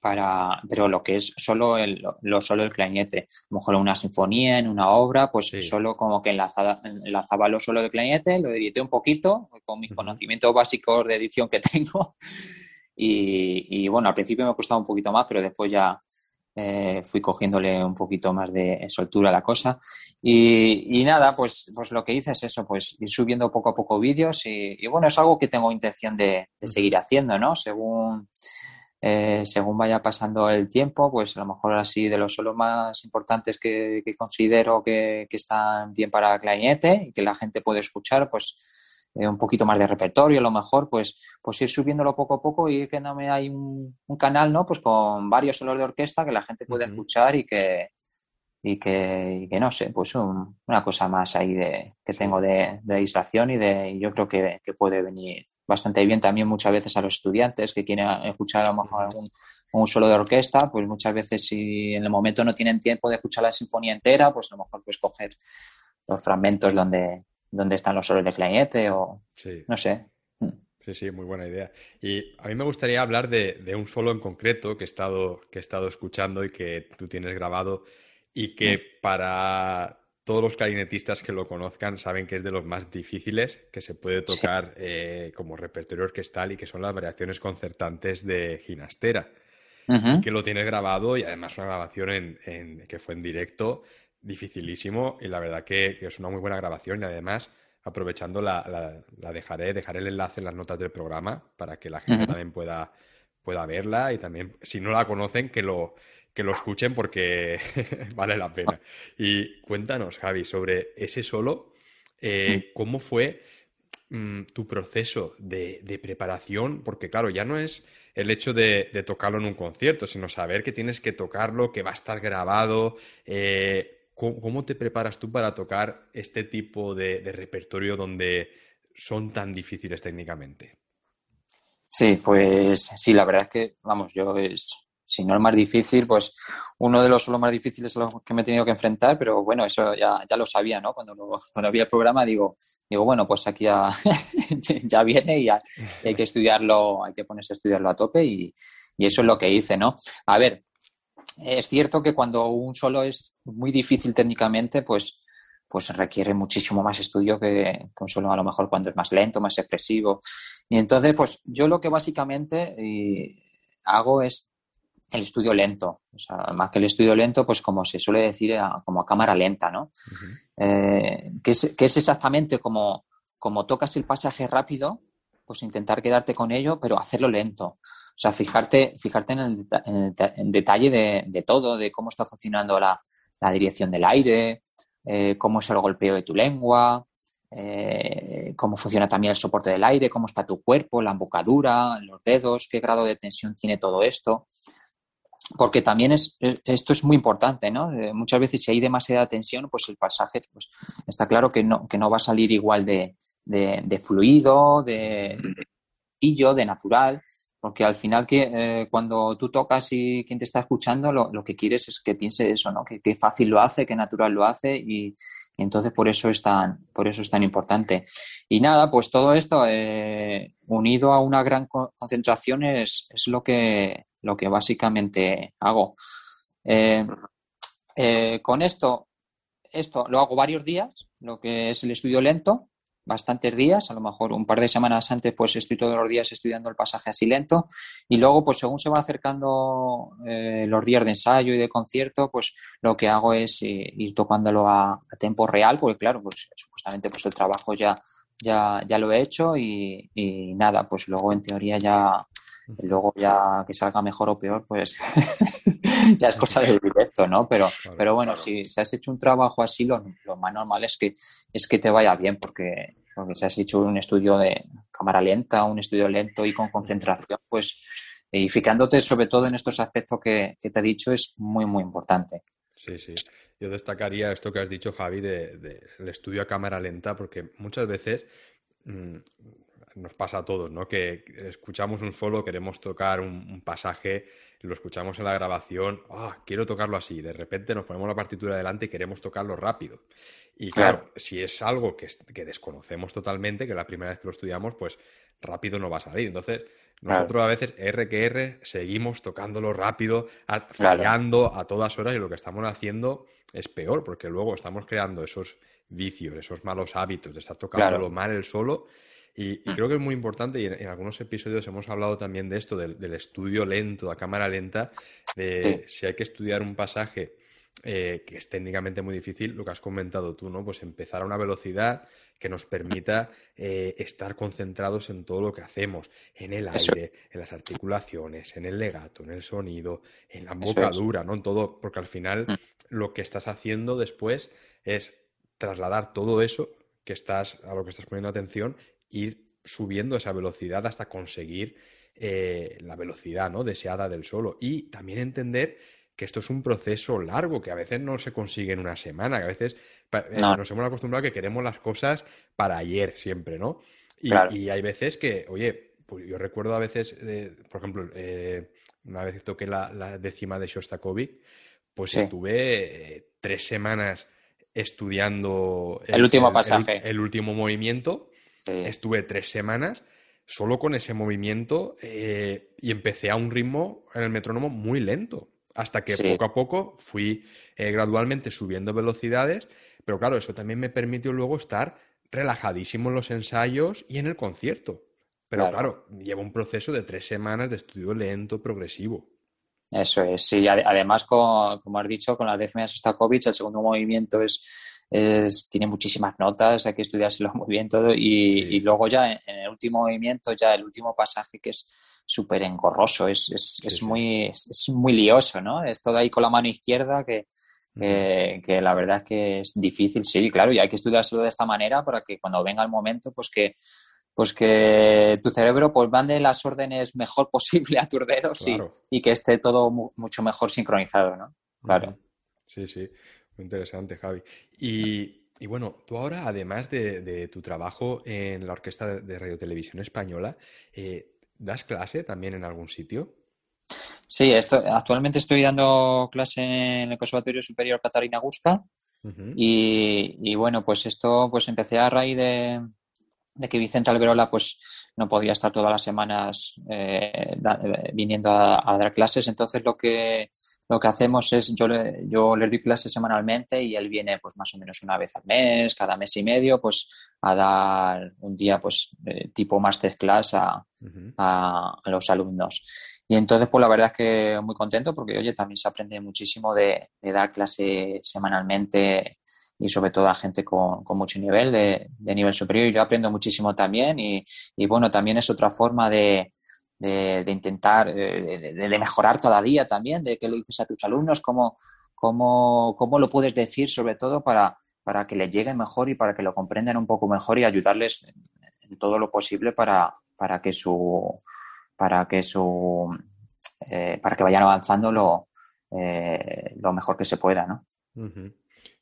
para, pero lo que es solo el, lo, solo el clarinete. A lo mejor una sinfonía, en una obra, pues solo como que enlazada, enlazaba lo solo del clarinete, lo edité un poquito con mis conocimientos básicos de edición que tengo. Y, bueno, al principio me costaba un poquito más, pero después ya eh, fui cogiéndole un poquito más de soltura a la cosa. Y, nada, pues, pues lo que hice es eso, pues ir subiendo poco a poco vídeos y, bueno, es algo que tengo intención de, de seguir haciendo, ¿no? Según eh, según vaya pasando el tiempo, pues a lo mejor así de los solos más importantes que, considero que, están bien para clarinete y que la gente puede escuchar, pues eh, un poquito más de repertorio, a lo mejor, pues, pues ir subiéndolo poco a poco y ir creándome hay un, un, canal, ¿no? Pues con varios solos de orquesta que la gente puede escuchar y que, y que, no sé, pues una cosa más ahí de, que tengo de, de distracción y de yo creo que, puede venir bastante bien también muchas veces a los estudiantes que quieren escuchar a lo mejor algún un solo de orquesta, pues muchas veces si en el momento no tienen tiempo de escuchar la sinfonía entera, pues a lo mejor pues coger los fragmentos donde, donde están los solos de clarinete o no sé. Mm. Sí, sí, muy buena idea. Y a mí me gustaría hablar de, de, un solo en concreto que he estado, que he estado escuchando y que tú tienes grabado y que para todos los clarinetistas que lo conozcan saben que es de los más difíciles que se puede tocar eh, como repertorio orquestal y que son las variaciones concertantes de Ginastera. Que lo tienes grabado y además una grabación en, que fue en directo, dificilísimo y la verdad que, es una muy buena grabación. Y además aprovechando la, la, dejaré, dejaré el enlace en las notas del programa para que la gente también pueda, pueda verla y también si no la conocen que lo, que lo escuchen porque vale la pena. Y cuéntanos, Javi, sobre ese solo, eh, ¿cómo fue mm, tu proceso de, preparación? Porque claro, ya no es el hecho de, tocarlo en un concierto, sino saber que tienes que tocarlo, que va a estar grabado. Eh, ¿cómo, te preparas tú para tocar este tipo de, de repertorio donde son tan difíciles técnicamente? Sí, pues sí, la verdad es que, vamos, yo es, si no el más difícil, pues uno de los solos más difíciles a los que me he tenido que enfrentar, pero bueno, eso ya, ya lo sabía, ¿no? Cuando, cuando vi el programa digo, digo, bueno, pues aquí ya, ya viene y hay que estudiarlo, hay que ponerse a estudiarlo a tope y, y eso es lo que hice, ¿no? A ver, es cierto que cuando un solo es muy difícil técnicamente, pues, pues requiere muchísimo más estudio que, un solo a lo mejor cuando es más lento, más expresivo. Y entonces, pues yo lo que básicamente eh, hago es el estudio lento. O sea, más que el estudio lento, pues como se suele decir, como a cámara lenta, ¿no? Eh, que, es, que, es, exactamente como, como tocas el pasaje rápido, pues intentar quedarte con ello, pero hacerlo lento. O sea, fijarte, fijarte en el, detalle de, todo, de cómo está funcionando la, dirección del aire, eh, cómo es el golpeo de tu lengua, eh, cómo funciona también el soporte del aire, cómo está tu cuerpo, la embocadura, los dedos, qué grado de tensión tiene todo esto. Porque también es, esto es muy importante, ¿no? Eh, muchas veces si hay demasiada tensión, pues el pasaje pues, está claro que no, que no va a salir igual de, fluido, de, de, de natural. Porque al final que eh, cuando tú tocas y quien te está escuchando, lo, que quieres es que piense eso, ¿no? Que, fácil lo hace, que natural lo hace y, entonces por eso es tan, por eso es tan importante. Y nada, pues todo esto eh, unido a una gran concentración es, lo que lo que básicamente hago. Eh, con esto, esto lo hago varios días, lo que es el estudio lento, bastantes días, a lo mejor un par de semanas antes, pues estoy todos los días estudiando el pasaje así lento y luego, pues según se van acercando eh, los días de ensayo y de concierto, pues lo que hago es eh, ir tocándolo a, tiempo real, porque claro, pues supuestamente pues el trabajo ya, ya, ya lo he hecho y, y nada, pues luego en teoría ya luego ya que salga mejor o peor, pues ya es cosa de directo, ¿no? Pero, pero bueno, si, si, has hecho un trabajo así, lo, más normal es que, es que te vaya bien, porque, porque si has hecho un estudio de cámara lenta, un estudio lento y con concentración, pues y fijándote sobre todo en estos aspectos que, te he dicho es muy, muy importante. Sí, sí. Yo destacaría esto que has dicho, Javi, del de, estudio a cámara lenta, porque muchas veces mm, nos pasa a todos, ¿no? Que escuchamos un solo, queremos tocar un, pasaje, lo escuchamos en la grabación, ah, quiero tocarlo así, de repente nos ponemos la partitura delante y queremos tocarlo rápido. Y claro, si es algo que, que, desconocemos totalmente, que la primera vez que lo estudiamos, pues rápido no va a salir. Entonces, nosotros a veces, R que R, seguimos tocándolo rápido, fallando a todas horas y lo que estamos haciendo es peor, porque luego estamos creando esos vicios, esos malos hábitos de estar tocándolo mal el solo y, mm. creo que es muy importante, y en, algunos episodios hemos hablado también de esto, del, estudio lento, a cámara lenta, de si hay que estudiar un pasaje eh, que es técnicamente muy difícil, lo que has comentado tú, ¿no? Pues empezar a una velocidad que nos permita eh, estar concentrados en todo lo que hacemos, en el aire, en las articulaciones, en el legato, en el sonido, en la embocadura, ¿no? En todo, porque al final mm. lo que estás haciendo después es trasladar todo eso que estás, a lo que estás poniendo atención ir subiendo esa velocidad hasta conseguir eh, la velocidad ¿no? deseada del solo. Y también entender que esto es un proceso largo, que a veces no se consigue en una semana, que a veces eh, nos hemos acostumbrado a que queremos las cosas para ayer siempre, ¿no? Y, hay veces que, oye, pues yo recuerdo a veces, por ejemplo, eh, una vez toqué la, décima de Shostakovich, pues estuve tres semanas estudiando el, último pasaje, el, último movimiento Estuve tres semanas solo con ese movimiento eh, y empecé a un ritmo en el metrónomo muy lento, hasta que poco a poco fui eh, gradualmente subiendo velocidades, pero claro, eso también me permitió luego estar relajadísimo en los ensayos y en el concierto. Pero claro, lleva un proceso de tres semanas de estudio lento, progresivo. Eso es, sí. Además, como, has dicho, con la décima de Sostakovich, el segundo movimiento es, tiene muchísimas notas, hay que estudiárselo muy bien todo. Y, luego ya en, el último movimiento, ya el último pasaje que es súper engorroso, es, es, muy, es, muy lioso, ¿no? Es todo ahí con la mano izquierda que, que, la verdad es que es difícil, sí, claro, y hay que estudiárselo de esta manera para que cuando venga el momento, pues que pues que tu cerebro pues mande las órdenes mejor posible a tus dedos y, que esté todo mucho mejor sincronizado, ¿no? Claro. Sí, sí, muy interesante, Javi. Y, bueno, tú ahora, además de, tu trabajo en la Orquesta de Radio Televisión Española, eh, ¿das clase también en algún sitio? Sí, esto, actualmente estoy dando clase en el Conservatorio Superior Catarina Gusca y, y, bueno, pues esto pues empecé a raíz de, de que Vicente Alberola pues no podía estar todas las semanas eh, eh, viniendo a, dar clases. Entonces lo que, lo que hacemos es, yo le, yo le doy clases semanalmente y él viene pues más o menos una vez al mes, cada mes y medio, pues a dar un día pues tipo masterclass a, a, los alumnos. Y entonces, pues la verdad es que muy contento porque, oye, también se aprende muchísimo de, de dar clase semanalmente y sobre todo a gente con, mucho nivel, de, nivel superior. Y yo aprendo muchísimo también y, bueno, también es otra forma de, intentar, de, mejorar cada día también, de qué le dices a tus alumnos, cómo, cómo, cómo lo puedes decir sobre todo para, para que les llegue mejor y para que lo comprendan un poco mejor y ayudarles en, todo lo posible para, para que su para que su eh, para que vayan avanzando lo, eh, lo mejor que se pueda, ¿no?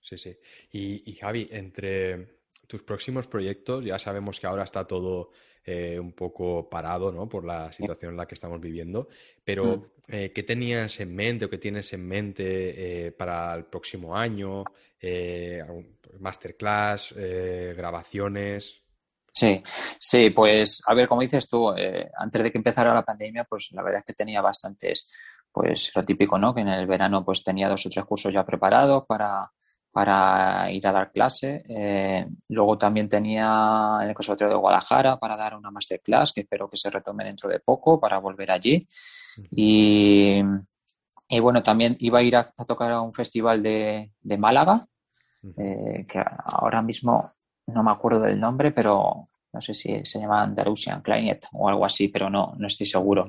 Sí, sí. Y, Javi, entre tus próximos proyectos, ya sabemos que ahora está todo eh, un poco parado, ¿no? Por la situación en la que estamos viviendo, pero mm. eh, ¿qué tenías en mente o qué tienes en mente eh, para el próximo año? masterclass, grabaciones. Sí, sí, pues a ver, como dices tú, antes de que empezara la pandemia, pues la verdad es que tenía bastantes, pues lo típico, ¿no? Que en el verano pues tenía dos o tres cursos ya preparados para, para ir a dar clase. Eh, luego también tenía en el Conservatorio de Guadalajara para dar una masterclass que espero que se retome dentro de poco para volver allí. Y, bueno, también iba a ir a, tocar a un festival de, Málaga, eh, que ahora mismo no me acuerdo del nombre, pero no sé si se llama Andalusian Clarinet o algo así, pero no, no estoy seguro.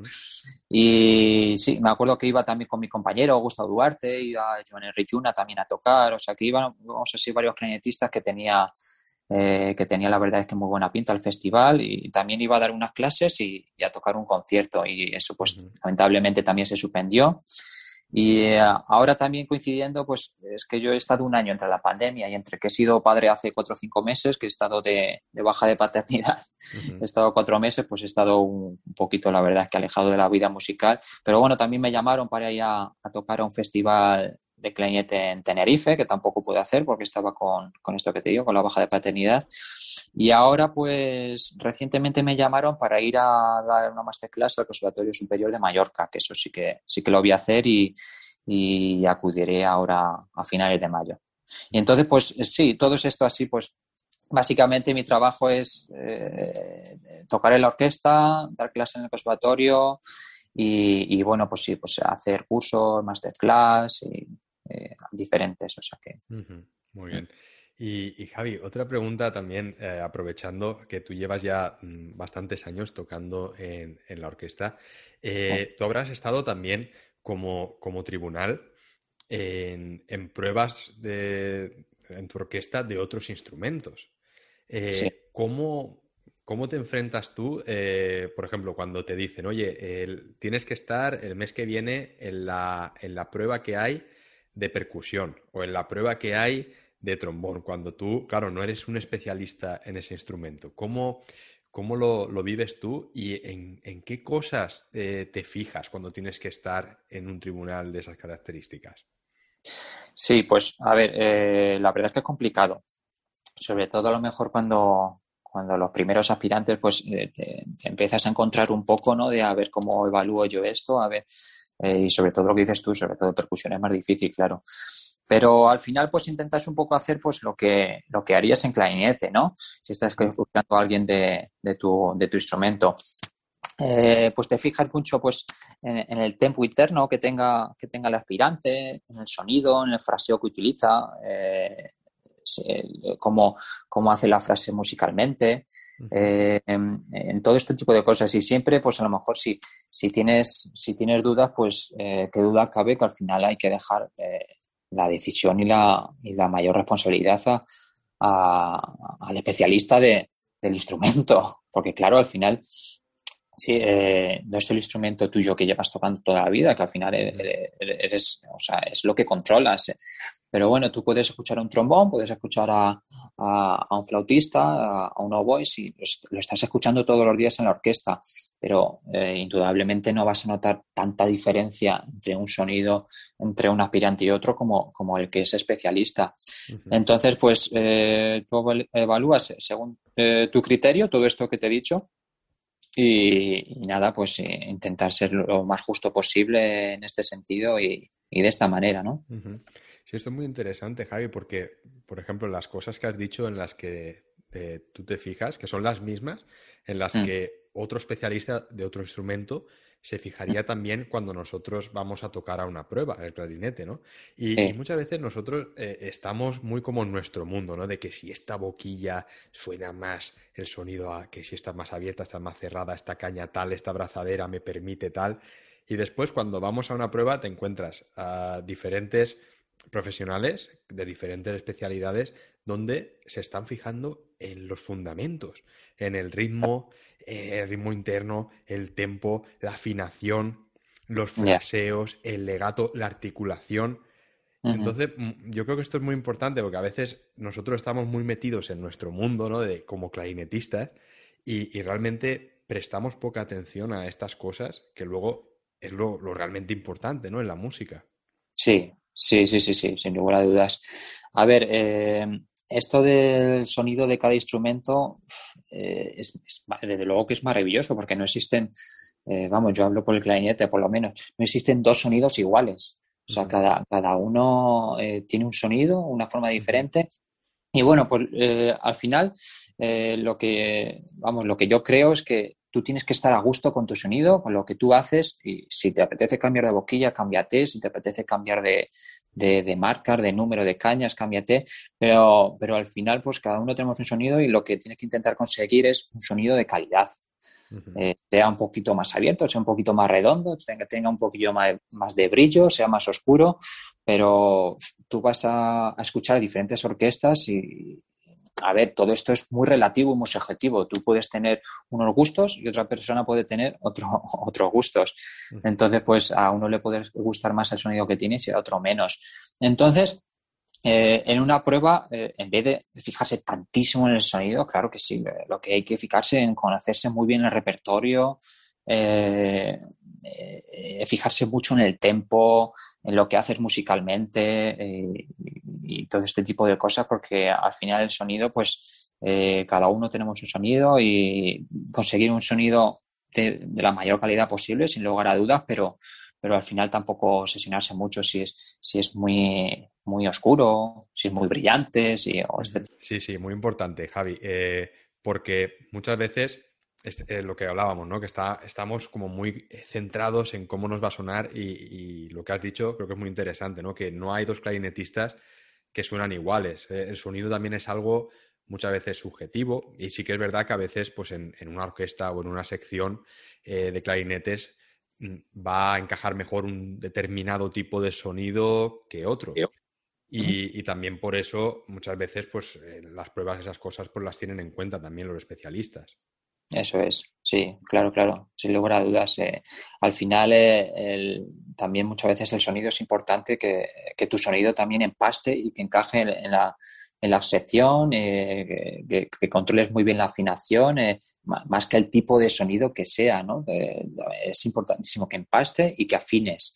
Y sí, me acuerdo que iba también con mi compañero Gustavo Duarte, iba Joan Enrichuna también a tocar, o sea que iban, vamos a decir, varios clarinetistas que tenía, eh, que tenía la verdad es que muy buena pinta el festival y también iba a dar unas clases y, a tocar un concierto y eso pues lamentablemente también se suspendió. Y eh, ahora también coincidiendo, pues es que yo he estado un año entre la pandemia y entre que he sido padre hace cuatro o cinco meses, que he estado de, baja de paternidad, he estado cuatro meses, pues he estado un, poquito, la verdad, que alejado de la vida musical. Pero bueno, también me llamaron para ir a, a tocar a un festival de clarinete en Tenerife, que tampoco pude hacer porque estaba con, esto que te digo, con la baja de paternidad. Y ahora, pues, recientemente me llamaron para ir a dar una masterclass al Conservatorio Superior de Mallorca, que eso sí que, sí que lo voy a hacer y, acudiré ahora a finales de mayo. Y entonces, pues sí, todo esto así, pues básicamente mi trabajo es eh, tocar en la orquesta, dar clases en el conservatorio y, y, bueno, pues sí, pues hacer cursos, masterclass y eh, diferentes. O sea que. Muy bien. Y, Javi, otra pregunta también, eh, aprovechando que tú llevas ya mm, bastantes años tocando en, la orquesta, eh, tú habrás estado también como, como tribunal en, pruebas de, en tu orquesta de otros instrumentos. ¿cómo, ¿Cómo te enfrentas tú, por ejemplo, cuando te dicen, oye, tienes que estar el mes que viene en la, en la prueba que hay de percusión o en la prueba que hay de trombón, cuando tú, claro, no eres un especialista en ese instrumento. ¿Cómo, cómo lo, vives tú y en, qué cosas te fijas cuando tienes que estar en un tribunal de esas características? Sí, pues a ver, eh, la verdad es que es complicado. Sobre todo a lo mejor cuando, cuando los primeros aspirantes, pues eh, te, empiezas a encontrar un poco, ¿no? De a ver cómo evalúo yo esto, a ver eh, y sobre todo lo que dices tú, sobre todo percusión es más difícil, claro. Pero al final, pues intentas un poco hacer pues lo que, lo que harías en clarinete, ¿no? Si estás escuchando a alguien de, de, tu, de tu instrumento. Eh, pues te fijas mucho pues en, el tempo interno que tenga, que tenga el aspirante, en el sonido, en el fraseo que utiliza, eh, cómo, cómo, hace la frase musicalmente, eh, en, todo este tipo de cosas. Y siempre, pues a lo mejor si, si, tienes, si tienes dudas, pues eh, qué duda cabe que al final hay que dejar eh, la decisión y la, y la mayor responsabilidad al especialista de, del instrumento. Porque claro, al final Sí, eh, no es el instrumento tuyo que llevas tocando toda la vida, que al final eres, o sea, es lo que controlas. Eh. Pero bueno, tú puedes escuchar a un trombón, puedes escuchar a, un flautista, a, un oboe, si lo estás escuchando todos los días en la orquesta, pero eh, indudablemente no vas a notar tanta diferencia entre un sonido, entre un aspirante y otro como, como el que es especialista. Entonces, pues tú evalúas según tu criterio todo esto que te he dicho Y, nada, pues eh, intentar ser lo más justo posible en este sentido y, de esta manera, ¿no? Sí, esto es muy interesante, Javi, porque, por ejemplo, las cosas que has dicho en las que eh, tú te fijas, que son las mismas, en las mm. que otro especialista de otro instrumento se fijaría también cuando nosotros vamos a tocar a una prueba, el clarinete, ¿no? Y, muchas veces nosotros eh, estamos muy como en nuestro mundo, ¿no? De que si esta boquilla suena más el sonido, a, que si está más abierta, está más cerrada, esta caña tal, esta brazadera me permite tal. Y después cuando vamos a una prueba te encuentras a diferentes profesionales de diferentes especialidades donde se están fijando en los fundamentos, en el ritmo, eh, el ritmo interno, el tempo, la afinación, los fraseos, el legato, la articulación. Entonces, mm, yo creo que esto es muy importante porque a veces nosotros estamos muy metidos en nuestro mundo, ¿no? De, como clarinetistas y, realmente prestamos poca atención a estas cosas que luego es lo, realmente importante, ¿no? En la música. Sí, sí, sí, sí, sí, sin lugar a dudas. A ver, eh, esto del sonido de cada instrumento eh, es, desde luego que es maravilloso porque no existen, eh, vamos, yo hablo por el clarinete por lo menos, no existen dos sonidos iguales. O sea, cada, cada uno tiene un sonido, una forma diferente. Y bueno, pues al final lo que, vamos, lo que yo creo es que tú tienes que estar a gusto con tu sonido, con lo que tú haces, y si te apetece cambiar de boquilla, cámbiate, si te apetece cambiar de, de, de marcar, de número de cañas, cámbiate, pero, pero al final pues cada uno tenemos un sonido y lo que tienes que intentar conseguir es un sonido de calidad. Eh, sea un poquito más abierto, sea un poquito más redondo, tenga, tenga un poquillo más más de, brillo, sea más oscuro, pero tú vas a, a escuchar diferentes orquestas y, a ver, todo esto es muy relativo y muy subjetivo. Tú puedes tener unos gustos y otra persona puede tener otro, otros gustos. Entonces, pues a uno le puede gustar más el sonido que tienes y a otro menos. Entonces, eh, en una prueba, eh, en vez de fijarse tantísimo en el sonido, claro que sí, eh, lo que hay que fijarse en conocerse muy bien el repertorio, fijarse mucho en el tempo, en lo que haces musicalmente y todo este tipo de cosas, porque al final el sonido, pues eh, cada uno tenemos un sonido y conseguir un sonido de, la mayor calidad posible, sin lugar a dudas, pero, pero al final tampoco obsesionarse mucho si es, si es muy, muy oscuro, si es muy brillante, si, este Sí, sí, muy importante, Javi, eh, porque muchas veces eh, lo que hablábamos, ¿no? Que está, estamos como muy centrados en cómo nos va a sonar y, y, lo que has dicho creo que es muy interesante, ¿no? Que no hay dos clarinetistas que suenan iguales. Eh, el sonido también es algo muchas veces subjetivo y sí que es verdad que a veces pues en, una orquesta o en una sección eh, de clarinetes mm, va a encajar mejor un determinado tipo de sonido que otro. Y, también por eso muchas veces pues las pruebas, esas cosas, pues las tienen en cuenta también los especialistas. Eso es, sí, claro, claro, sin lugar a dudas. Eh, al final, eh, también muchas veces el sonido es importante, que, tu sonido también empaste y que encaje en, la, en la sección, eh, que, controles muy bien la afinación, más que el tipo de sonido que sea, ¿no? es importantísimo que empaste y que afines.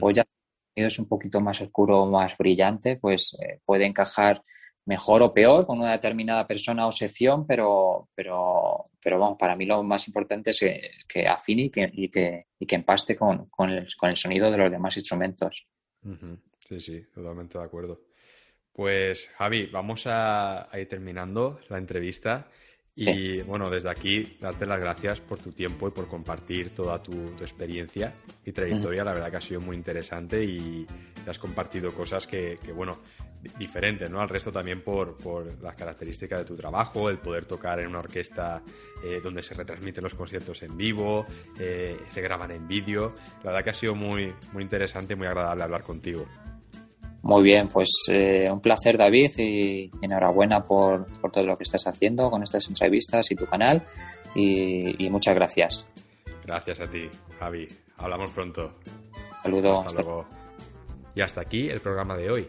O ya el sonido es un poquito más oscuro o más brillante, pues puede encajar mejor o peor con una determinada persona o sección, pero, pero, pero vamos, para mí lo más importante es que, afine y que, y que, y que empaste con, con, el, con, el, sonido de los demás instrumentos. Sí, sí, totalmente de acuerdo. Pues Javi, vamos a, ir terminando la entrevista. Y bueno, desde aquí, darte las gracias por tu tiempo y por compartir toda tu, experiencia y trayectoria. La verdad que ha sido muy interesante y has compartido cosas que, que bueno, diferente ¿no? al resto también por, las características de tu trabajo, el poder tocar en una orquesta eh, donde se retransmiten los conciertos en vivo, eh, se graban en vídeo. La verdad que ha sido muy, muy interesante y muy agradable hablar contigo. Muy bien, pues eh, un placer David y enhorabuena por, todo lo que estás haciendo con estas entrevistas y tu canal y, muchas gracias. Gracias a ti, Javi. Hablamos pronto. Saludos. Hasta luego. Y hasta aquí el programa de hoy.